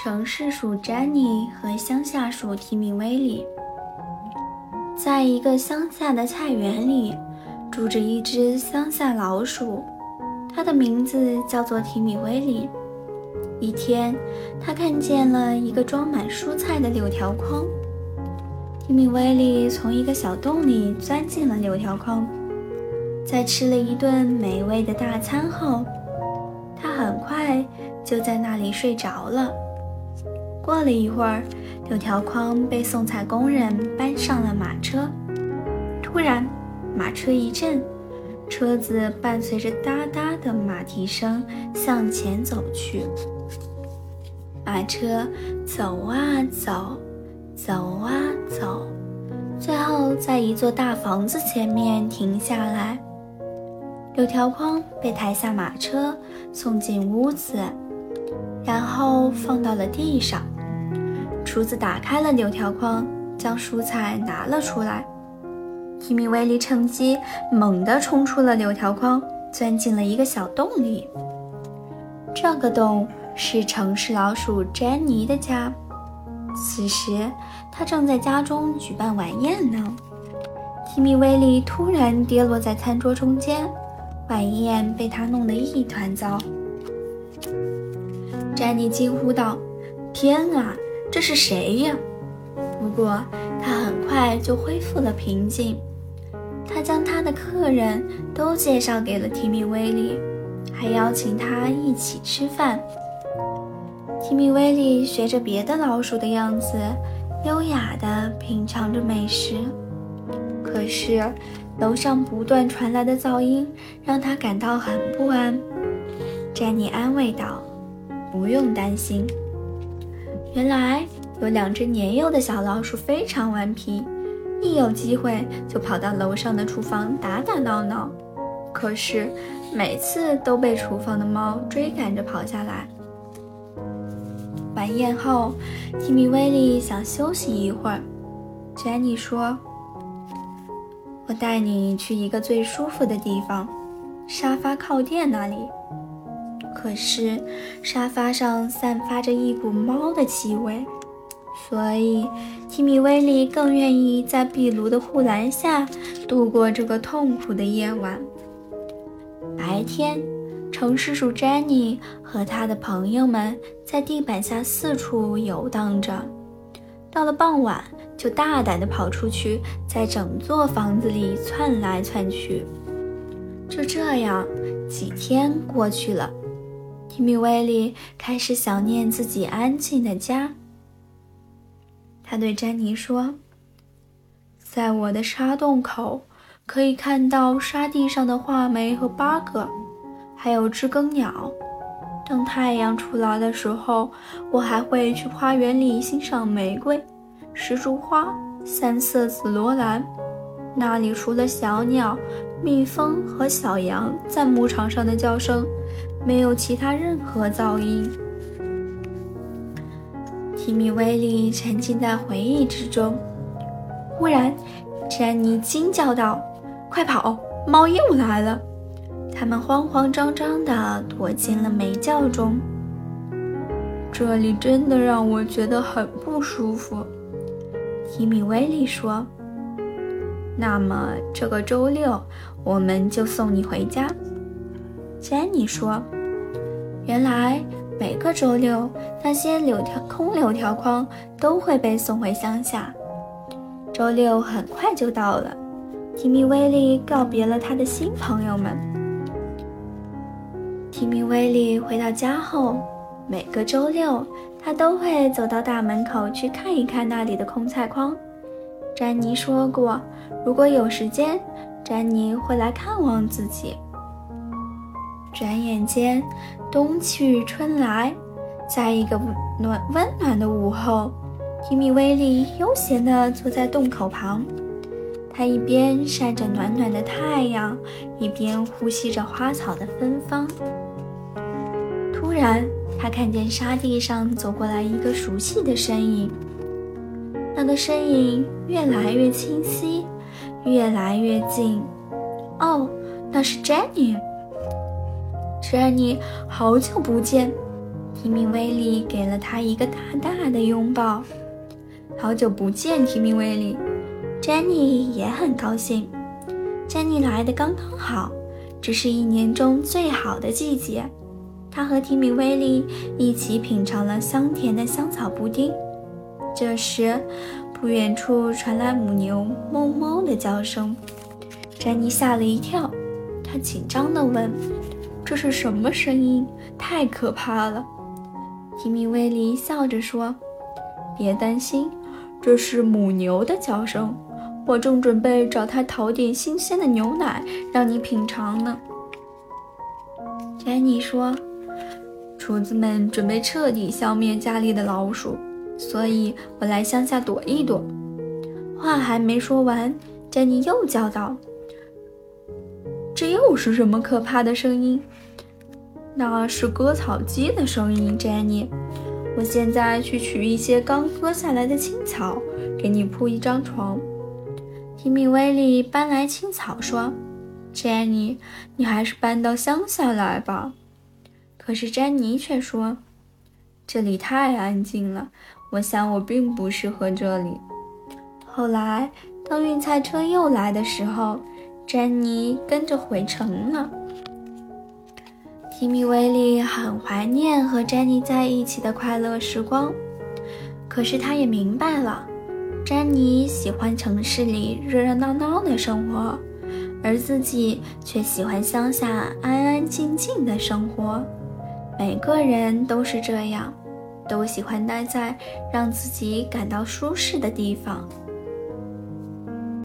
城市鼠詹妮和乡下鼠提米威利。在一个乡下的菜园里，住着一只乡下老鼠，它的名字叫做提米威利。一天，他看见了一个装满蔬菜的柳条筐。提米威利从一个小洞里钻进了柳条筐，在吃了一顿美味的大餐后，他很快就在那里睡着了。过了一会儿，柳条筐被送菜工人搬上了马车。突然，马车一震，车子伴随着哒哒的马蹄声向前走去。马车走啊走，走啊走，最后在一座大房子前面停下来。柳条筐被抬下马车，送进屋子，然后放到了地上。厨子打开了柳条筐，将蔬菜拿了出来。提米威利趁机猛地冲出了柳条筐，钻进了一个小洞里。这个洞。是城市老鼠詹妮的家。此时，他正在家中举办晚宴呢。提米威利突然跌落在餐桌中间，晚宴被他弄得一团糟。詹妮惊呼道：“天啊，这是谁呀？”不过，他很快就恢复了平静。他将他的客人都介绍给了提米威利，还邀请他一起吃饭。提米威利学着别的老鼠的样子，优雅地品尝着美食。可是，楼上不断传来的噪音让他感到很不安。詹妮安慰道：“不用担心。原来有两只年幼的小老鼠非常顽皮，一有机会就跑到楼上的厨房打打闹闹。可是，每次都被厨房的猫追赶着跑下来。”晚宴后，提米威利想休息一会儿。詹妮说：“我带你去一个最舒服的地方，沙发靠垫那里。”可是沙发上散发着一股猫的气味，所以提米威利更愿意在壁炉的护栏下度过这个痛苦的夜晚。白天。城市鼠詹妮和他的朋友们在地板下四处游荡着，到了傍晚就大胆地跑出去，在整座房子里窜来窜去。就这样，几天过去了，米威利开始想念自己安静的家。他对詹妮说：“在我的沙洞口，可以看到沙地上的画眉和八哥。”还有知更鸟。等太阳出来的时候，我还会去花园里欣赏玫瑰、石竹花、三色紫罗兰。那里除了小鸟、蜜蜂和小羊在牧场上的叫声，没有其他任何噪音。提米威利沉浸在回忆之中。忽然，詹妮惊叫道：“快跑！猫又来了！”他们慌慌张张地躲进了煤窖中。这里真的让我觉得很不舒服，提米威利说。那么这个周六我们就送你回家，詹妮说。原来每个周六那些柳条空柳条筐都会被送回乡下。周六很快就到了，提米威利告别了他的新朋友们。提米威利回到家后，每个周六他都会走到大门口去看一看那里的空菜筐。詹妮说过，如果有时间，詹妮会来看望自己。转眼间，冬去春来，在一个暖温暖的午后，提米威利悠闲地坐在洞口旁，他一边晒着暖暖的太阳，一边呼吸着花草的芬芳。突然，他看见沙地上走过来一个熟悉的身影。那个身影越来越清晰，越来越近。哦，那是 Jenny。Jenny，好久不见！提米威利给了他一个大大的拥抱。好久不见，提米威利。珍妮也很高兴。珍妮来的刚刚好，这是一年中最好的季节。她和提米威利一起品尝了香甜的香草布丁。这时，不远处传来母牛“哞哞”的叫声。珍妮吓了一跳，她紧张地问：“这是什么声音？太可怕了！”提米威利笑着说：“别担心，这是母牛的叫声。我正准备找它讨点新鲜的牛奶让你品尝呢。”珍妮说：“厨子们准备彻底消灭家里的老鼠，所以我来乡下躲一躲。”话还没说完，珍妮又叫道。这又是什么可怕的声音？那是割草机的声音，Jenny。我现在去取一些刚割下来的青草，给你铺一张床。提米威利搬来青草，说：“Jenny，你还是搬到乡下来吧。”可是詹妮却说：“这里太安静了，我想我并不适合这里。”后来，当运菜车又来的时候，詹妮跟着回城了。提米威利很怀念和詹妮在一起的快乐时光，可是他也明白了，詹妮喜欢城市里热热闹闹的生活，而自己却喜欢乡下安安静静的生活。每个人都是这样，都喜欢待在让自己感到舒适的地方。